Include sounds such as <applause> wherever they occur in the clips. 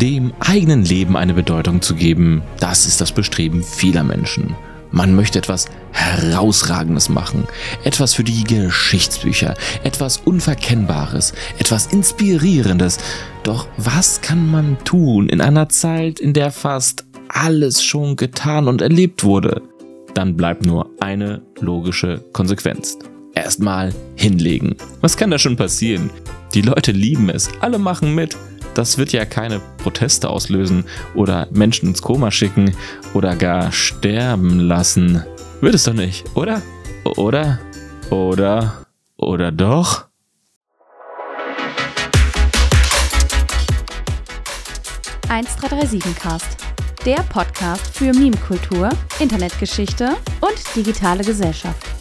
Dem eigenen Leben eine Bedeutung zu geben, das ist das Bestreben vieler Menschen. Man möchte etwas Herausragendes machen, etwas für die Geschichtsbücher, etwas Unverkennbares, etwas Inspirierendes. Doch was kann man tun in einer Zeit, in der fast alles schon getan und erlebt wurde? Dann bleibt nur eine logische Konsequenz. Erstmal hinlegen. Was kann da schon passieren? Die Leute lieben es, alle machen mit. Das wird ja keine Proteste auslösen oder Menschen ins Koma schicken oder gar sterben lassen. Wird es doch nicht, oder? Oder? Oder? Oder doch? Cast. Der Podcast für Meme-Kultur, Internetgeschichte und digitale Gesellschaft.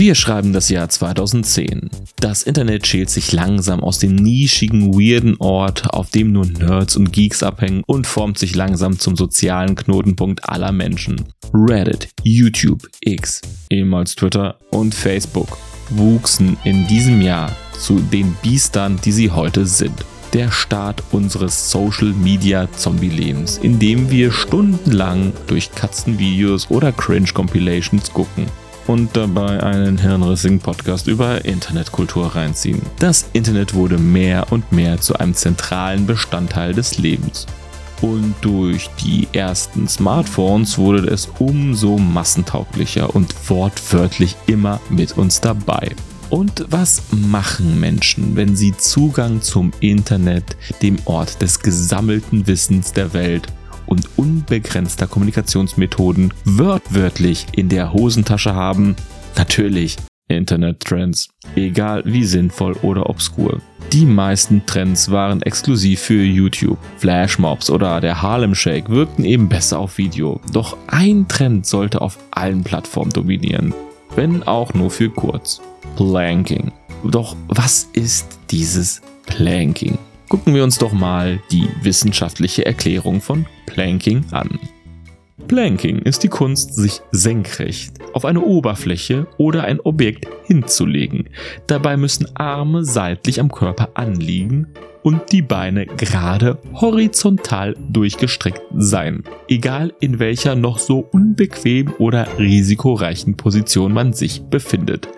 Wir schreiben das Jahr 2010. Das Internet schält sich langsam aus dem nischigen, weirden Ort, auf dem nur Nerds und Geeks abhängen und formt sich langsam zum sozialen Knotenpunkt aller Menschen. Reddit, YouTube, X, ehemals Twitter und Facebook wuchsen in diesem Jahr zu den Biestern, die sie heute sind. Der Start unseres Social Media Zombie-Lebens, in dem wir stundenlang durch Katzenvideos oder Cringe-Compilations gucken und dabei einen hirnrissigen Podcast über Internetkultur reinziehen. Das Internet wurde mehr und mehr zu einem zentralen Bestandteil des Lebens. Und durch die ersten Smartphones wurde es umso massentauglicher und wortwörtlich immer mit uns dabei. Und was machen Menschen, wenn sie Zugang zum Internet, dem Ort des gesammelten Wissens der Welt und unbegrenzter Kommunikationsmethoden wörtwörtlich in der Hosentasche haben? Natürlich Internet-Trends, egal wie sinnvoll oder obskur. Die meisten Trends waren exklusiv für YouTube. Flashmobs oder der Harlem Shake wirkten eben besser auf Video. Doch ein Trend sollte auf allen Plattformen dominieren, wenn auch nur für kurz. Planking. Doch was ist dieses Planking? Gucken wir uns doch mal die wissenschaftliche Erklärung von Planking an. Planking ist die Kunst, sich senkrecht auf eine Oberfläche oder ein Objekt hinzulegen. Dabei müssen Arme seitlich am Körper anliegen und die Beine gerade horizontal durchgestreckt sein, egal in welcher noch so unbequem oder risikoreichen Position man sich befindet.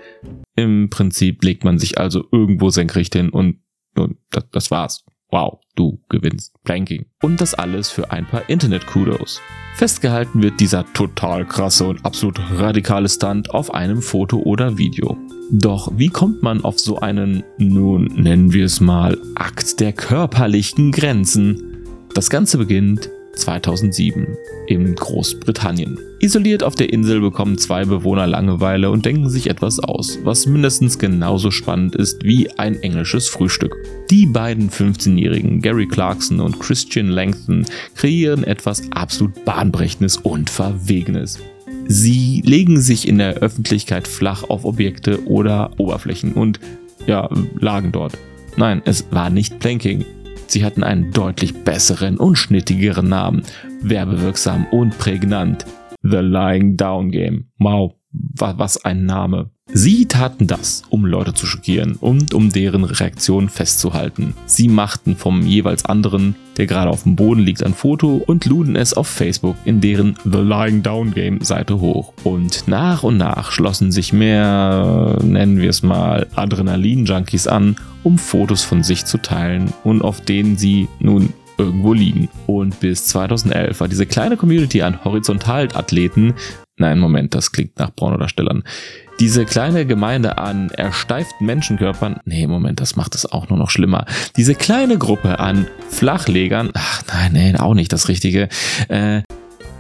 Im Prinzip legt man sich also irgendwo senkrecht hin und nun, das, das war's. Wow, du gewinnst Planking. Und das alles für ein paar Internet-Kudos. Festgehalten wird dieser total krasse und absolut radikale Stunt auf einem Foto oder Video. Doch wie kommt man auf so einen, nun nennen wir es mal, Akt der körperlichen Grenzen? Das Ganze beginnt 2007 in Großbritannien. Isoliert auf der Insel bekommen zwei Bewohner Langeweile und denken sich etwas aus, was mindestens genauso spannend ist wie ein englisches Frühstück. Die beiden 15-Jährigen Gary Clarkson und Christian Langton kreieren etwas absolut bahnbrechendes und verwegenes. Sie legen sich in der Öffentlichkeit flach auf Objekte oder Oberflächen und ja, lagen dort. Nein, es war nicht Planking, Sie hatten einen deutlich besseren und schnittigeren Namen, werbewirksam und prägnant. The Lying Down Game. Wow, was ein Name. Sie taten das, um Leute zu schockieren und um deren Reaktion festzuhalten. Sie machten vom jeweils anderen, der gerade auf dem Boden liegt, ein Foto und luden es auf Facebook in deren The Lying Down Game Seite hoch. Und nach und nach schlossen sich mehr, nennen wir es mal, Adrenalin-Junkies an, um Fotos von sich zu teilen und auf denen sie nun irgendwo liegen. Und bis 2011 war diese kleine Community an Horizontalathleten Nein, Moment, das klingt nach Pornodarstellern. Diese kleine Gemeinde an ersteiften Menschenkörpern, nee, Moment, das macht es auch nur noch schlimmer. Diese kleine Gruppe an Flachlegern, ach nein, nee, auch nicht das Richtige, äh,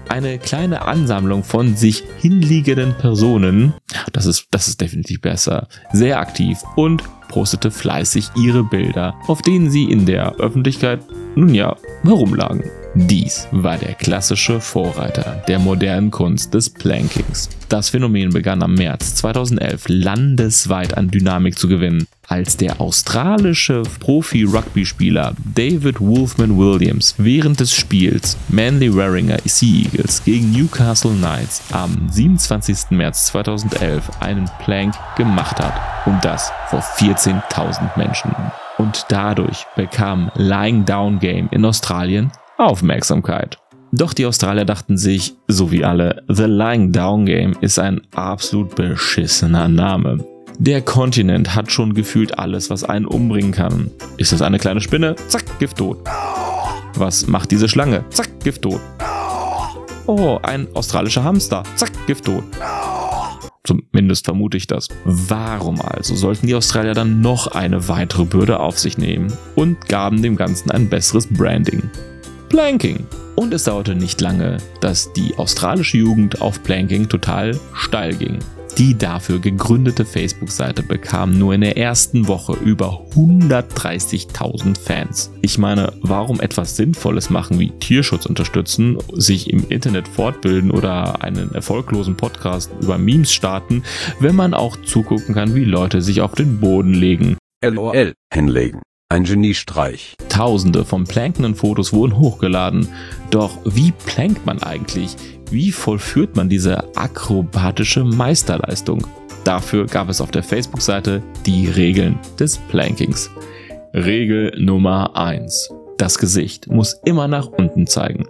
eine kleine Ansammlung von sich hinliegenden Personen, das ist, das ist definitiv besser, sehr aktiv und postete fleißig ihre Bilder, auf denen sie in der Öffentlichkeit nun ja, herumlagen. Dies war der klassische Vorreiter der modernen Kunst des Plankings. Das Phänomen begann am März 2011 landesweit an Dynamik zu gewinnen, als der australische Profi-Rugby-Spieler David Wolfman Williams während des Spiels Manly Warringer Sea Eagles gegen Newcastle Knights am 27. März 2011 einen Plank gemacht hat und das vor 14.000 Menschen. Und dadurch bekam Lying Down Game in Australien Aufmerksamkeit. Doch die Australier dachten sich, so wie alle, The Lying Down Game ist ein absolut beschissener Name. Der Kontinent hat schon gefühlt alles, was einen umbringen kann. Ist das eine kleine Spinne? Zack, Gift tot. Was macht diese Schlange? Zack, Gift tot. Oh, ein australischer Hamster. Zack, Gift tot. Zumindest vermute ich das. Warum also sollten die Australier dann noch eine weitere Bürde auf sich nehmen und gaben dem Ganzen ein besseres Branding? Planking. Und es dauerte nicht lange, dass die australische Jugend auf Planking total steil ging. Die dafür gegründete Facebook-Seite bekam nur in der ersten Woche über 130.000 Fans. Ich meine, warum etwas Sinnvolles machen wie Tierschutz unterstützen, sich im Internet fortbilden oder einen erfolglosen Podcast über Memes starten, wenn man auch zugucken kann, wie Leute sich auf den Boden legen. LOL hinlegen. Ein Geniestreich. Tausende von plankenden Fotos wurden hochgeladen. Doch wie plankt man eigentlich? Wie vollführt man diese akrobatische Meisterleistung? Dafür gab es auf der Facebook-Seite die Regeln des Plankings. Regel Nummer 1. Das Gesicht muss immer nach unten zeigen.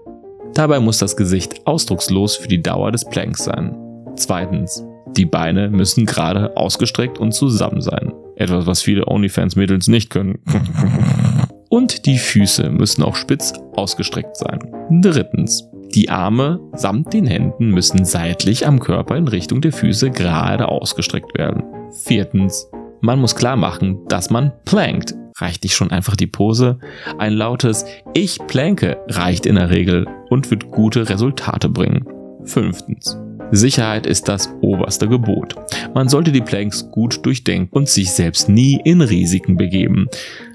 Dabei muss das Gesicht ausdruckslos für die Dauer des Planks sein. Zweitens. Die Beine müssen gerade ausgestreckt und zusammen sein. Etwas, was viele OnlyFans-Mädels nicht können. Und die Füße müssen auch spitz ausgestreckt sein. Drittens. Die Arme samt den Händen müssen seitlich am Körper in Richtung der Füße gerade ausgestreckt werden. Viertens. Man muss klar machen, dass man plankt. Reicht nicht schon einfach die Pose? Ein lautes Ich planke reicht in der Regel und wird gute Resultate bringen. Fünftens. Sicherheit ist das oberste Gebot. Man sollte die Planks gut durchdenken und sich selbst nie in Risiken begeben.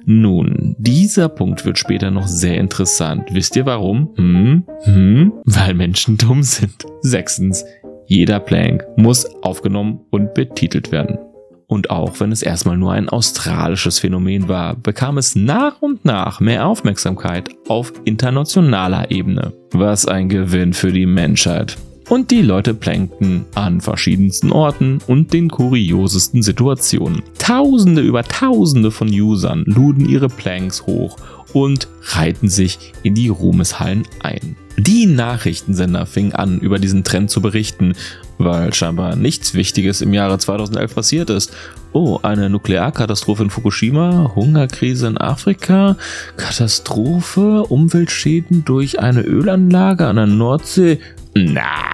Nun, dieser Punkt wird später noch sehr interessant. Wisst ihr warum? Hm? Hm? Weil Menschen dumm sind. Sechstens, jeder Plank muss aufgenommen und betitelt werden. Und auch wenn es erstmal nur ein australisches Phänomen war, bekam es nach und nach mehr Aufmerksamkeit auf internationaler Ebene. Was ein Gewinn für die Menschheit und die Leute plankten an verschiedensten Orten und den kuriosesten Situationen. Tausende über Tausende von Usern luden ihre Planks hoch und reihten sich in die Ruhmeshallen ein. Die Nachrichtensender fingen an, über diesen Trend zu berichten, weil scheinbar nichts Wichtiges im Jahre 2011 passiert ist. Oh, eine Nuklearkatastrophe in Fukushima, Hungerkrise in Afrika, Katastrophe, Umweltschäden durch eine Ölanlage an der Nordsee, na.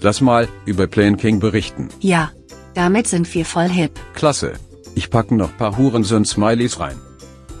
Lass mal über Plane King berichten. Ja, damit sind wir voll hip. Klasse. Ich packe noch paar Hurensohn-Smileys rein.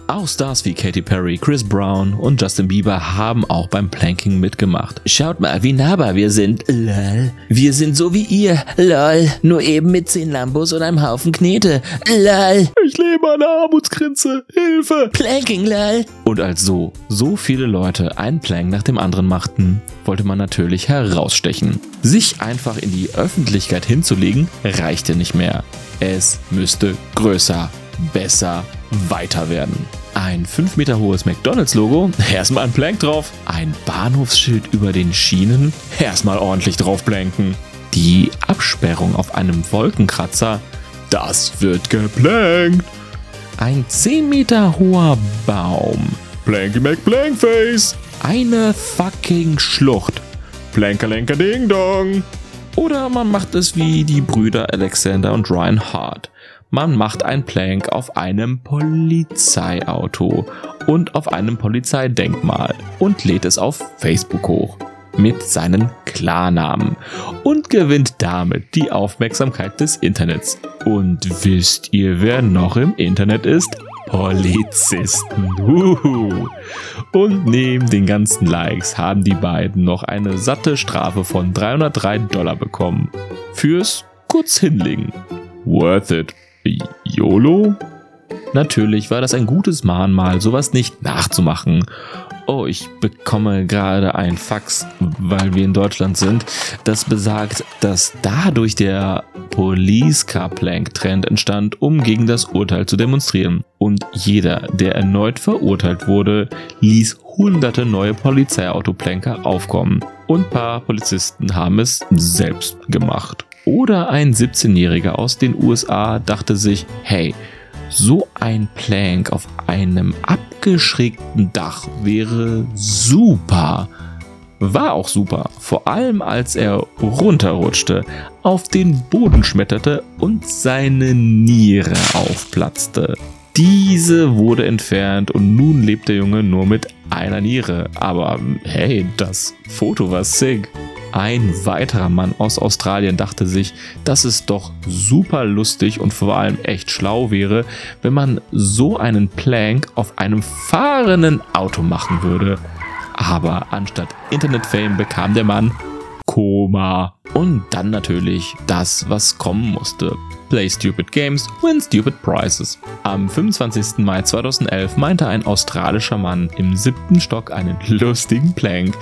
Auch Stars wie Katy Perry, Chris Brown und Justin Bieber haben auch beim Planking mitgemacht. Schaut mal, wie nahbar wir sind. Lol. Wir sind so wie ihr. Lol. Nur eben mit 10 Lambos und einem Haufen Knete. Lol. Ich lebe an der Armutsgrenze. Hilfe. Planking, lol. Und als so, so viele Leute einen Plank nach dem anderen machten, wollte man natürlich herausstechen. Sich einfach in die Öffentlichkeit hinzulegen, reichte nicht mehr. Es müsste größer, besser, weiter werden. Ein 5 Meter hohes McDonalds-Logo, erstmal ein Plank drauf. Ein Bahnhofsschild über den Schienen, erstmal ordentlich drauf blanken. Die Absperrung auf einem Wolkenkratzer, das wird geplankt. Ein 10 Meter hoher Baum, Planky McPlankface. Eine fucking Schlucht, Plankerlenker Ding Dong. Oder man macht es wie die Brüder Alexander und Ryan Hart. Man macht ein Plank auf einem Polizeiauto und auf einem Polizeidenkmal und lädt es auf Facebook hoch mit seinen Klarnamen und gewinnt damit die Aufmerksamkeit des Internets. Und wisst ihr, wer noch im Internet ist? Polizisten. Uhu. Und neben den ganzen Likes haben die beiden noch eine satte Strafe von 303 Dollar bekommen. Fürs kurz hinlegen. Worth it. YOLO? Natürlich war das ein gutes Mahnmal, sowas nicht nachzumachen. Oh, ich bekomme gerade ein Fax, weil wir in Deutschland sind, das besagt, dass dadurch der Police Car Plank Trend entstand, um gegen das Urteil zu demonstrieren. Und jeder, der erneut verurteilt wurde, ließ hunderte neue Polizeiautoplanker aufkommen. Und paar Polizisten haben es selbst gemacht. Oder ein 17-Jähriger aus den USA dachte sich, hey, so ein Plank auf einem abgeschrägten Dach wäre super. War auch super, vor allem als er runterrutschte, auf den Boden schmetterte und seine Niere aufplatzte. Diese wurde entfernt und nun lebt der Junge nur mit einer Niere. Aber hey, das Foto war sick. Ein weiterer Mann aus Australien dachte sich, dass es doch super lustig und vor allem echt schlau wäre, wenn man so einen Plank auf einem fahrenden Auto machen würde. Aber anstatt Internetfame bekam der Mann Koma. Und dann natürlich das, was kommen musste. Play Stupid Games, Win Stupid Prizes. Am 25. Mai 2011 meinte ein australischer Mann im siebten Stock einen lustigen Plank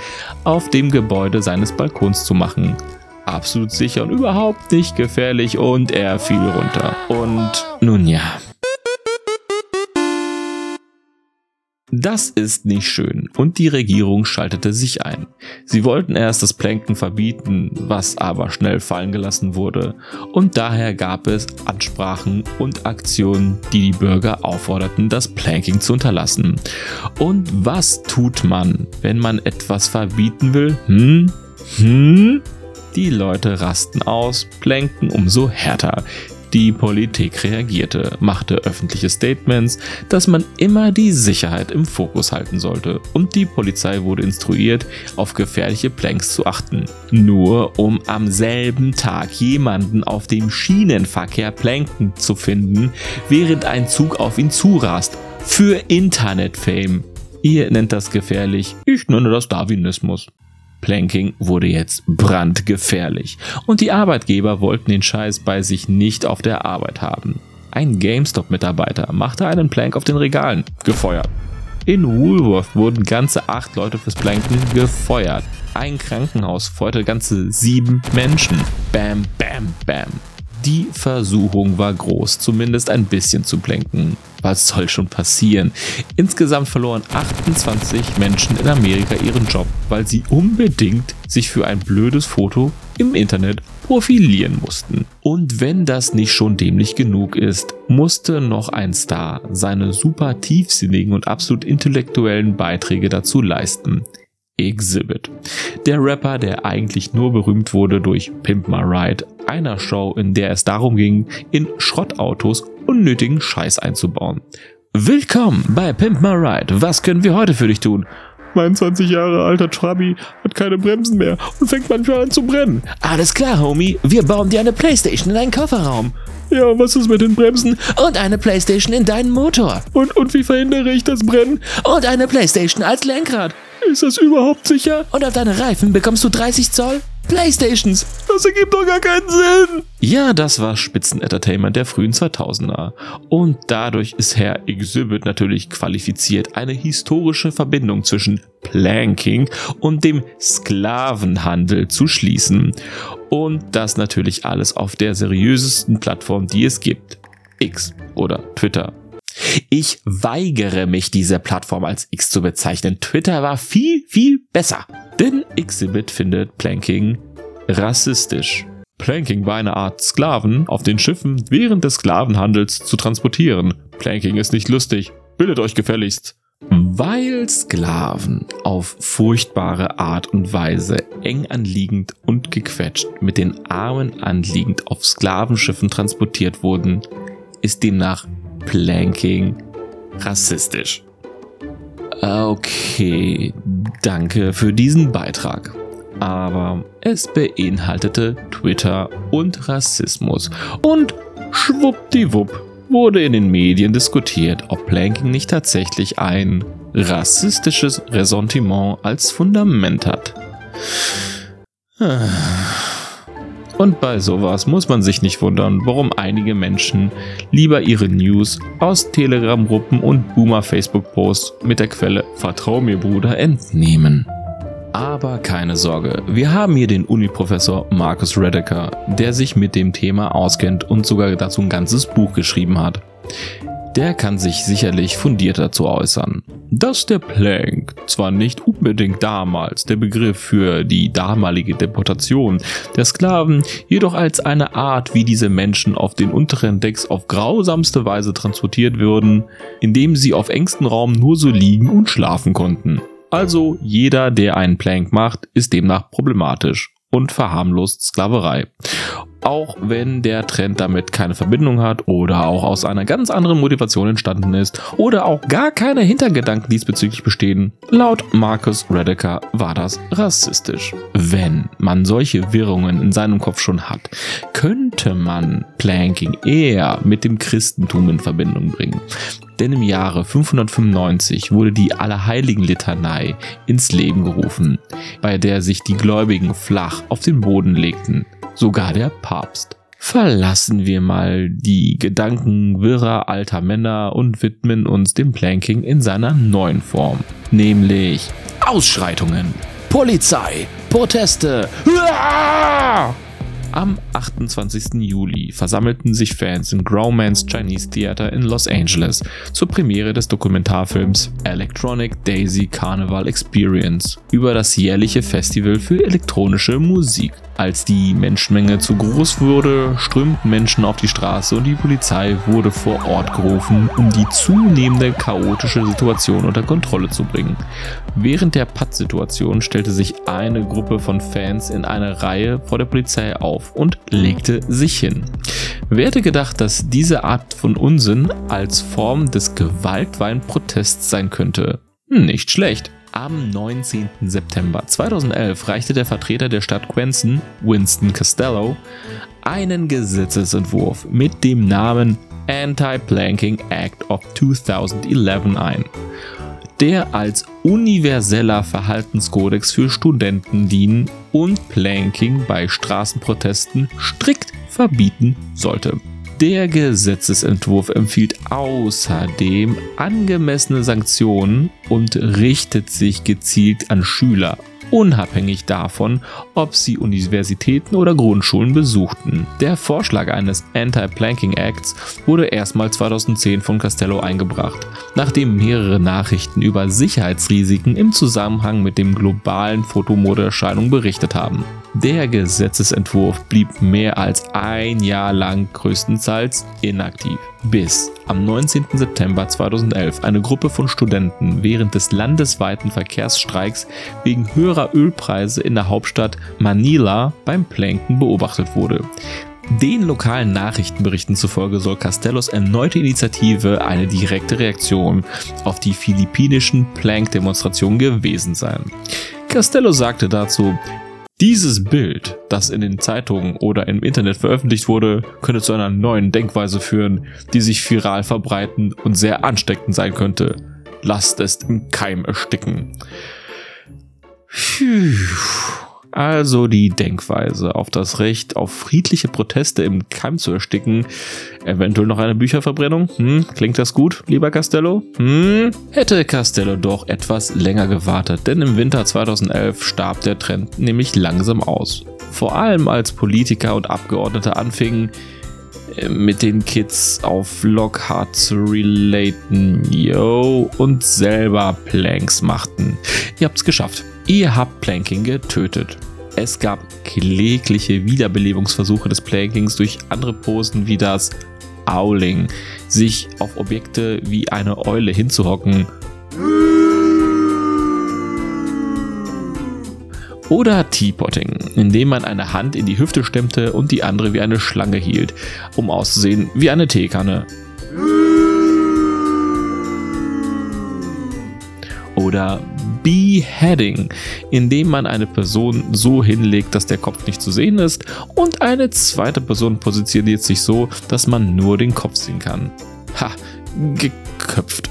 auf dem Gebäude seines Balkons zu machen. Absolut sicher und überhaupt nicht gefährlich und er fiel runter. Und nun ja, Das ist nicht schön und die Regierung schaltete sich ein. Sie wollten erst das Planken verbieten, was aber schnell fallen gelassen wurde und daher gab es Ansprachen und Aktionen, die die Bürger aufforderten, das Planking zu unterlassen. Und was tut man, wenn man etwas verbieten will? Hm? Hm? Die Leute rasten aus, planken umso härter. Die Politik reagierte, machte öffentliche Statements, dass man immer die Sicherheit im Fokus halten sollte und die Polizei wurde instruiert, auf gefährliche Planks zu achten. Nur um am selben Tag jemanden auf dem Schienenverkehr planken zu finden, während ein Zug auf ihn zurast. Für Internet-Fame. Ihr nennt das gefährlich, ich nenne das Darwinismus. Planking wurde jetzt brandgefährlich und die Arbeitgeber wollten den Scheiß bei sich nicht auf der Arbeit haben. Ein GameStop-Mitarbeiter machte einen Plank auf den Regalen, gefeuert. In Woolworth wurden ganze acht Leute fürs Planken gefeuert. Ein Krankenhaus feuerte ganze sieben Menschen. Bam, bam, bam. Die Versuchung war groß, zumindest ein bisschen zu blenken. Was soll schon passieren? Insgesamt verloren 28 Menschen in Amerika ihren Job, weil sie unbedingt sich für ein blödes Foto im Internet profilieren mussten. Und wenn das nicht schon dämlich genug ist, musste noch ein Star seine super tiefsinnigen und absolut intellektuellen Beiträge dazu leisten. Exhibit. Der Rapper, der eigentlich nur berühmt wurde durch Pimp My Ride, einer Show, in der es darum ging, in Schrottautos unnötigen Scheiß einzubauen. Willkommen bei Pimp My Ride. Was können wir heute für dich tun? Mein 20 Jahre alter Trabi hat keine Bremsen mehr und fängt manchmal an zu brennen. Alles klar, Homie. Wir bauen dir eine Playstation in deinen Kofferraum. Ja, was ist mit den Bremsen? Und eine Playstation in deinen Motor. Und, und wie verhindere ich das Brennen? Und eine Playstation als Lenkrad. Ist das überhaupt sicher? Und auf deine Reifen bekommst du 30 Zoll Playstations. Das ergibt doch gar keinen Sinn. Ja, das war Spitzenentertainment der frühen 2000er. Und dadurch ist Herr Exhibit natürlich qualifiziert, eine historische Verbindung zwischen Planking und dem Sklavenhandel zu schließen. Und das natürlich alles auf der seriösesten Plattform, die es gibt. X oder Twitter ich weigere mich, diese Plattform als X zu bezeichnen. Twitter war viel, viel besser. Denn Xibit findet Planking rassistisch. Planking war eine Art Sklaven auf den Schiffen während des Sklavenhandels zu transportieren. Planking ist nicht lustig. Bildet euch gefälligst. Weil Sklaven auf furchtbare Art und Weise eng anliegend und gequetscht mit den Armen anliegend auf Sklavenschiffen transportiert wurden, ist demnach Planking rassistisch. Okay, danke für diesen Beitrag. Aber es beinhaltete Twitter und Rassismus. Und schwuppdiwupp wurde in den Medien diskutiert, ob Planking nicht tatsächlich ein rassistisches Ressentiment als Fundament hat. Und bei sowas muss man sich nicht wundern, warum einige Menschen lieber ihre News aus Telegram-Gruppen und Boomer-Facebook-Posts mit der Quelle Vertrau mir Bruder entnehmen. Aber keine Sorge, wir haben hier den Uni-Professor Marcus Redeker, der sich mit dem Thema auskennt und sogar dazu ein ganzes Buch geschrieben hat. Der kann sich sicherlich fundiert dazu äußern. Dass der Plank zwar nicht unbedingt damals der Begriff für die damalige Deportation der Sklaven, jedoch als eine Art, wie diese Menschen auf den unteren Decks auf grausamste Weise transportiert würden, indem sie auf engstem Raum nur so liegen und schlafen konnten. Also jeder, der einen Plank macht, ist demnach problematisch und verharmlost Sklaverei. Auch wenn der Trend damit keine Verbindung hat oder auch aus einer ganz anderen Motivation entstanden ist oder auch gar keine Hintergedanken diesbezüglich bestehen, laut Marcus Redeker war das rassistisch. Wenn man solche Wirrungen in seinem Kopf schon hat, könnte man Planking eher mit dem Christentum in Verbindung bringen. Denn im Jahre 595 wurde die Allerheiligen-Litanei ins Leben gerufen, bei der sich die Gläubigen flach auf den Boden legten, sogar der Papst. Verlassen wir mal die Gedanken wirrer alter Männer und widmen uns dem Planking in seiner neuen Form, nämlich Ausschreitungen, Polizei, Proteste. Uah! Am 28. Juli versammelten sich Fans in Grauman's Chinese Theater in Los Angeles zur Premiere des Dokumentarfilms Electronic Daisy Carnival Experience über das jährliche Festival für elektronische Musik. Als die Menschenmenge zu groß wurde, strömten Menschen auf die Straße und die Polizei wurde vor Ort gerufen, um die zunehmende chaotische Situation unter Kontrolle zu bringen. Während der Patt-Situation stellte sich eine Gruppe von Fans in einer Reihe vor der Polizei auf und legte sich hin. Wer hätte gedacht, dass diese Art von Unsinn als Form des gewaltweinen Protests sein könnte? Nicht schlecht. Am 19. September 2011 reichte der Vertreter der Stadt Quenson, Winston Costello, einen Gesetzesentwurf mit dem Namen Anti-Planking Act of 2011 ein, der als universeller Verhaltenskodex für Studenten dienen und Planking bei Straßenprotesten strikt verbieten sollte. Der Gesetzesentwurf empfiehlt außerdem angemessene Sanktionen und richtet sich gezielt an Schüler, unabhängig davon, ob sie Universitäten oder Grundschulen besuchten. Der Vorschlag eines Anti-Planking Acts wurde erstmal 2010 von Castello eingebracht, nachdem mehrere Nachrichten über Sicherheitsrisiken im Zusammenhang mit dem globalen Fotomodeerscheinung berichtet haben. Der Gesetzesentwurf blieb mehr als ein Jahr lang größtenteils inaktiv, bis am 19. September 2011 eine Gruppe von Studenten während des landesweiten Verkehrsstreiks wegen höherer Ölpreise in der Hauptstadt Manila beim Planken beobachtet wurde. Den lokalen Nachrichtenberichten zufolge soll Castellos erneute Initiative eine direkte Reaktion auf die philippinischen Plank-Demonstrationen gewesen sein. Castello sagte dazu, dieses Bild, das in den Zeitungen oder im Internet veröffentlicht wurde, könnte zu einer neuen Denkweise führen, die sich viral verbreiten und sehr ansteckend sein könnte. Lasst es im Keim ersticken. Puh. Also die Denkweise auf das Recht auf friedliche Proteste im Keim zu ersticken. Eventuell noch eine Bücherverbrennung? Hm, klingt das gut, lieber Castello? Hm, hätte Castello doch etwas länger gewartet, denn im Winter 2011 starb der Trend nämlich langsam aus. Vor allem als Politiker und Abgeordnete anfingen, mit den Kids auf Lockhart zu relaten, yo, und selber Planks machten. Ihr habt's geschafft. Ihr habt Planking getötet. Es gab klägliche Wiederbelebungsversuche des Plankings durch andere Posen wie das Owling, sich auf Objekte wie eine Eule hinzuhocken. Oder Teapotting, indem man eine Hand in die Hüfte stemmte und die andere wie eine Schlange hielt, um auszusehen wie eine Teekanne. Oder Beheading, indem man eine Person so hinlegt, dass der Kopf nicht zu sehen ist und eine zweite Person positioniert sich so, dass man nur den Kopf sehen kann. Ha, geköpft.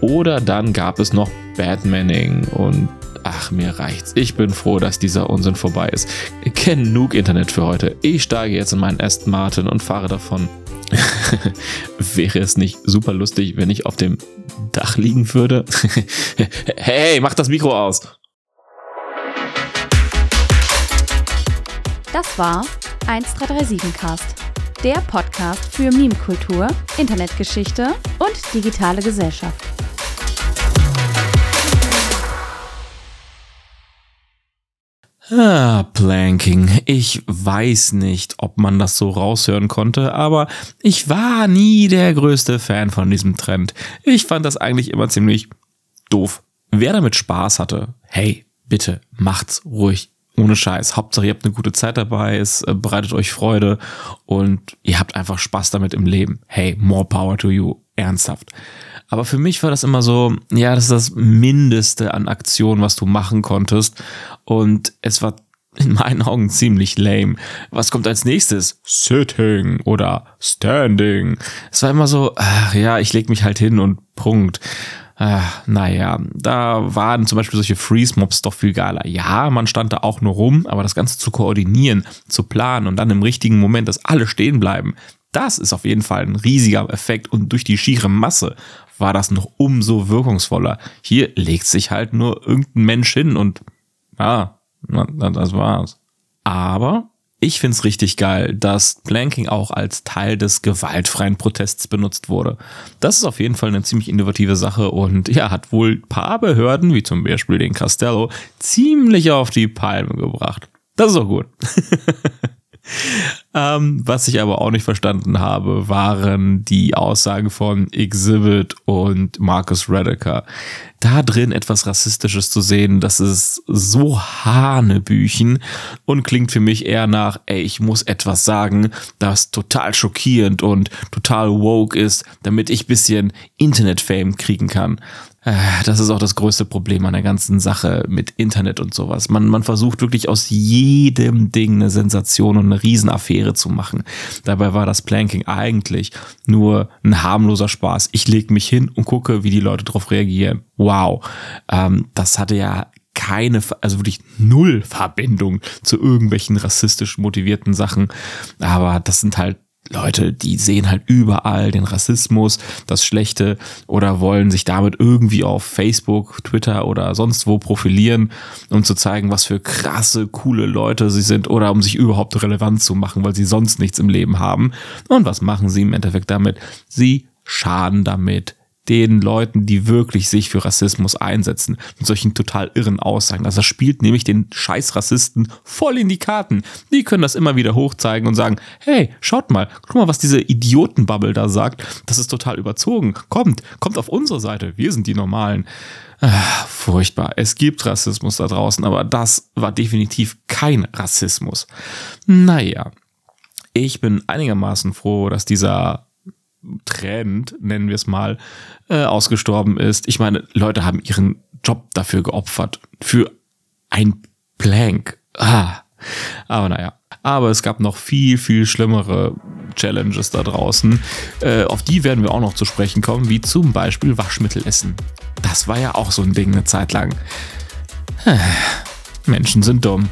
Oder dann gab es noch Batmaning und ach, mir reicht's. Ich bin froh, dass dieser Unsinn vorbei ist. Genug Internet für heute. Ich steige jetzt in meinen Aston Martin und fahre davon. <laughs> Wäre es nicht super lustig, wenn ich auf dem Dach liegen würde? <laughs> hey, mach das Mikro aus! Das war 1337 Cast, der Podcast für Meme-Kultur, Internetgeschichte und digitale Gesellschaft. Ah, Planking. Ich weiß nicht, ob man das so raushören konnte, aber ich war nie der größte Fan von diesem Trend. Ich fand das eigentlich immer ziemlich doof. Wer damit Spaß hatte, hey, bitte macht's ruhig ohne Scheiß. Hauptsache, ihr habt eine gute Zeit dabei, es äh, bereitet euch Freude und ihr habt einfach Spaß damit im Leben. Hey, more power to you. Ernsthaft. Aber für mich war das immer so, ja, das ist das Mindeste an Aktion, was du machen konntest. Und es war in meinen Augen ziemlich lame. Was kommt als nächstes? Sitting oder Standing. Es war immer so, ach ja, ich leg mich halt hin und Punkt. Äh, naja, da waren zum Beispiel solche Freeze-Mobs doch viel geiler. Ja, man stand da auch nur rum, aber das Ganze zu koordinieren, zu planen und dann im richtigen Moment, dass alle stehen bleiben, das ist auf jeden Fall ein riesiger Effekt und durch die schiere Masse war das noch umso wirkungsvoller. Hier legt sich halt nur irgendein Mensch hin und ja, das war's. Aber ich find's richtig geil, dass Planking auch als Teil des gewaltfreien Protests benutzt wurde. Das ist auf jeden Fall eine ziemlich innovative Sache und ja, hat wohl paar Behörden, wie zum Beispiel den Castello, ziemlich auf die Palme gebracht. Das ist auch gut. <laughs> Ähm, was ich aber auch nicht verstanden habe, waren die Aussagen von Exhibit und Marcus Rediker. Da drin etwas Rassistisches zu sehen, das ist so Hanebüchen und klingt für mich eher nach, ey, ich muss etwas sagen, das total schockierend und total woke ist, damit ich bisschen Internet-Fame kriegen kann. Äh, das ist auch das größte Problem an der ganzen Sache mit Internet und sowas. Man, man versucht wirklich aus jedem Ding eine Sensation und eine Riesenaffäre zu machen. Dabei war das Planking eigentlich nur ein harmloser Spaß. Ich leg mich hin und gucke, wie die Leute darauf reagieren. Wow. Ähm, das hatte ja keine, also wirklich null Verbindung zu irgendwelchen rassistisch motivierten Sachen. Aber das sind halt Leute, die sehen halt überall den Rassismus, das Schlechte oder wollen sich damit irgendwie auf Facebook, Twitter oder sonst wo profilieren, um zu zeigen, was für krasse, coole Leute sie sind oder um sich überhaupt relevant zu machen, weil sie sonst nichts im Leben haben. Und was machen sie im Endeffekt damit? Sie schaden damit den Leuten, die wirklich sich für Rassismus einsetzen, mit solchen total irren Aussagen. Also das spielt nämlich den scheiß Rassisten voll in die Karten. Die können das immer wieder hochzeigen und sagen, hey, schaut mal, guck mal, was diese Idiotenbubble da sagt. Das ist total überzogen. Kommt, kommt auf unsere Seite. Wir sind die Normalen. Ach, furchtbar. Es gibt Rassismus da draußen, aber das war definitiv kein Rassismus. Naja. Ich bin einigermaßen froh, dass dieser Trend, nennen wir es mal, äh, ausgestorben ist. Ich meine, Leute haben ihren Job dafür geopfert. Für ein Plank. Ah. Aber naja. Aber es gab noch viel, viel schlimmere Challenges da draußen. Äh, auf die werden wir auch noch zu sprechen kommen, wie zum Beispiel Waschmittel essen. Das war ja auch so ein Ding eine Zeit lang. Menschen sind dumm.